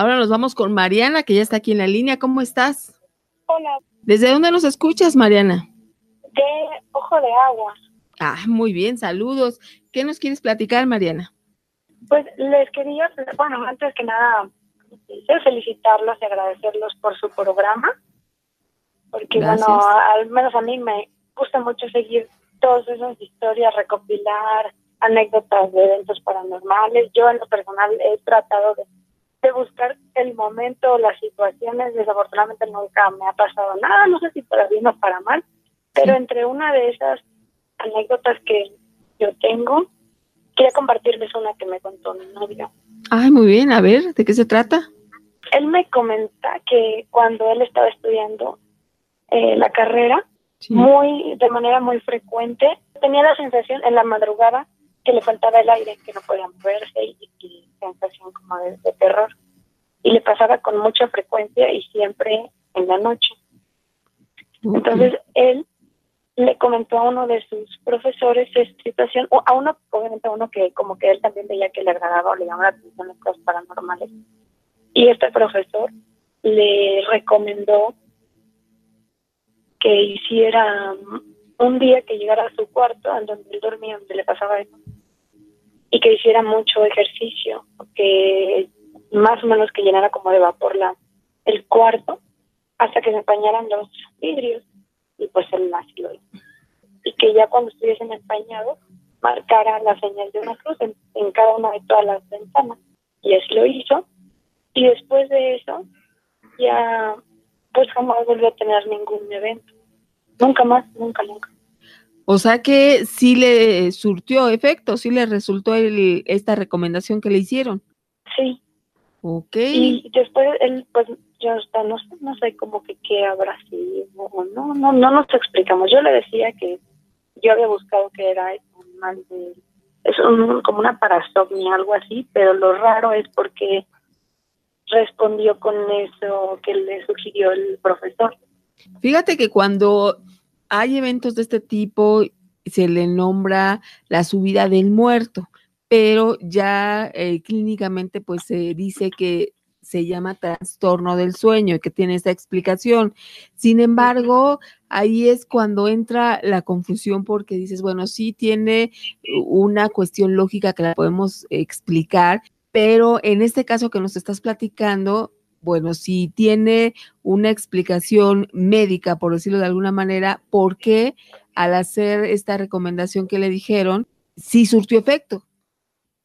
Ahora nos vamos con Mariana, que ya está aquí en la línea. ¿Cómo estás? Hola. ¿Desde dónde nos escuchas, Mariana? De Ojo de Agua. Ah, muy bien, saludos. ¿Qué nos quieres platicar, Mariana? Pues les quería, bueno, antes que nada, felicitarlos y agradecerlos por su programa, porque bueno, al menos a mí me gusta mucho seguir todas esas historias, recopilar anécdotas de eventos paranormales. Yo en lo personal he tratado de, buscar el momento, las situaciones, desafortunadamente nunca me ha pasado nada, no sé si para bien o para mal, pero entre una de esas anécdotas que yo tengo, quería compartirles una que me contó mi novio. Ay, muy bien, a ver, ¿de qué se trata? Él me comenta que cuando él estaba estudiando eh, la carrera, muy de manera muy frecuente, tenía la sensación en la madrugada que le faltaba el aire, que no podía moverse y, sensación como de, terror. Y le pasaba con mucha frecuencia y siempre en la noche. Entonces él le comentó a uno de sus profesores esta situación, o a uno, obviamente a uno que como que él también veía que le agradaba o le llamaba la atención las cosas paranormales. Y este profesor le recomendó que hiciera un día que llegara a su cuarto, en donde él dormía, donde le pasaba eso, y que hiciera mucho ejercicio, que más o menos que llenara como de vapor la, el cuarto, hasta que se empañaran los vidrios y pues él así lo hizo. Y que ya cuando estuviesen empañados, marcara la señal de una cruz en, cada una de todas las ventanas. Y así lo hizo. Y después de eso, ya pues jamás volvió a tener ningún evento. Nunca más, nunca, nunca. O sea que sí le surtió efecto, sí le resultó el, esta recomendación que le hicieron. Sí. Ok. Y después él, pues yo hasta no, no sé cómo que qué habrá sido, no, no, no nos explicamos. Yo le decía que yo había buscado que era un mal de, es un, como una parasomnia, algo así, pero lo raro es porque respondió con eso que le sugirió el profesor. Fíjate que cuando hay eventos de este tipo, se le nombra la subida del muerto, pero ya eh, clínicamente pues se dice que se llama trastorno del sueño y que tiene esa explicación. Sin embargo, ahí es cuando entra la confusión porque dices, bueno, sí tiene una cuestión lógica que la podemos explicar, pero en este caso que nos estás platicando, bueno, si tiene una explicación médica, por decirlo de alguna manera, ¿por qué al hacer esta recomendación que le dijeron, sí surtió efecto?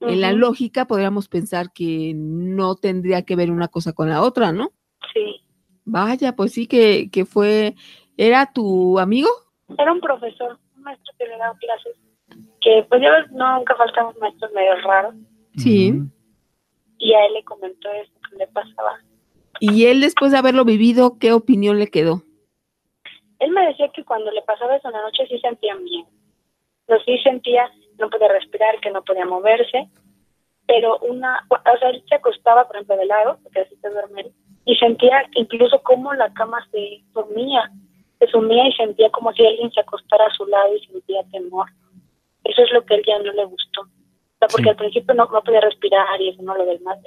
En la lógica podríamos pensar que no tendría que ver una cosa con la otra, ¿no? Sí. Vaya, pues sí que, que fue, ¿era tu amigo? Era un profesor, un maestro que le daba clases, que pues ya nunca faltamos maestros medio raros. Sí. Y a él le comentó eso que le pasaba. Y él después de haberlo vivido, ¿qué opinión le quedó? Él me decía que cuando le pasaba eso en la noche sí sentía bien. No sí sentía no podía respirar, que no podía moverse, pero una, o sea, él se acostaba, por ejemplo, de lado, porque así se duerme, y sentía incluso como la cama se dormía, se sumía y sentía como si alguien se acostara a su lado y sentía temor. Eso es lo que a él ya no le gustó. O sea, porque al principio no, no podía respirar y eso no lo del más.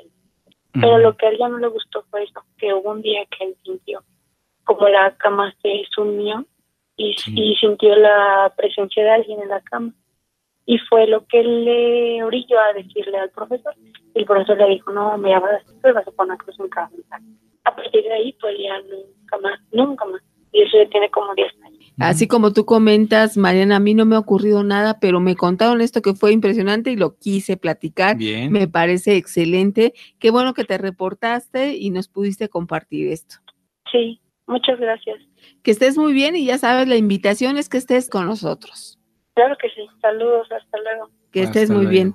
Pero lo que a él ya no le gustó fue eso, que hubo un día que él sintió como la cama se sumió y, y sintió la presencia de alguien en la cama y fue lo que le orilló a decirle al profesor. El profesor le dijo, no, me vas a poner cruz en cada A partir de ahí, pues ya nunca más, nunca más. Y eso ya tiene como 10 años. Así como tú comentas, Mariana, a mí no me ha ocurrido nada, pero me contaron esto que fue impresionante y lo quise platicar. Bien. Me parece excelente. Qué bueno que te reportaste y nos pudiste compartir esto. Sí, muchas gracias. Que estés muy bien y ya sabes, la invitación es que estés con nosotros. Claro que sí. Saludos, hasta luego. Que estés muy bien.